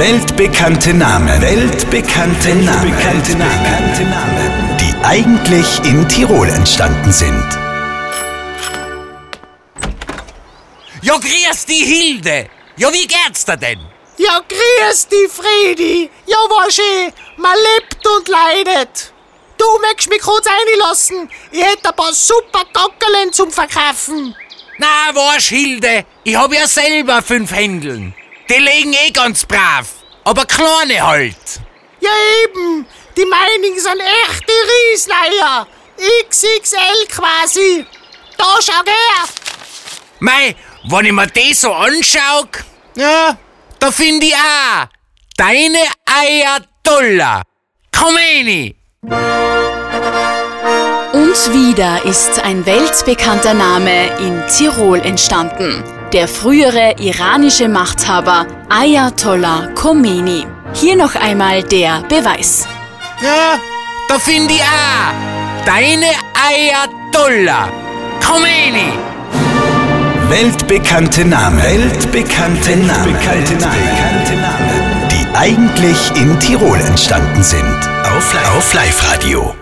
Weltbekannte Namen. Weltbekannte Namen. Weltbekannte Namen. Die eigentlich in Tirol entstanden sind. Ja, grüß die Hilde. Ja, wie geht's dir denn? Ja, grüß die Fredi. Ja, war schön. Man lebt und leidet. Du möchtest mich kurz einlassen. Ich hätte ein paar super Gockerlen zum Verkaufen. Na, war's, Hilde. Ich hab ja selber fünf Händeln. Die legen eh ganz brav. Aber kleine halt. Ja, eben. Die meinigen sind echte Riesleier. XXL quasi. Da, schau her. Mei, wenn ich mir das so anschau, ja, da find ich auch deine Eier toller. Komm rein. Und wieder ist ein weltbekannter Name in Tirol entstanden. Der frühere iranische Machthaber Ayatollah Khomeini. Hier noch einmal der Beweis. Ja, da find ich auch deine toller. Khomeini. Weltbekannte Namen. Weltbekannte Namen. Weltbekannte Namen. Die eigentlich in Tirol entstanden sind. Auf, Live- auf Live-Radio.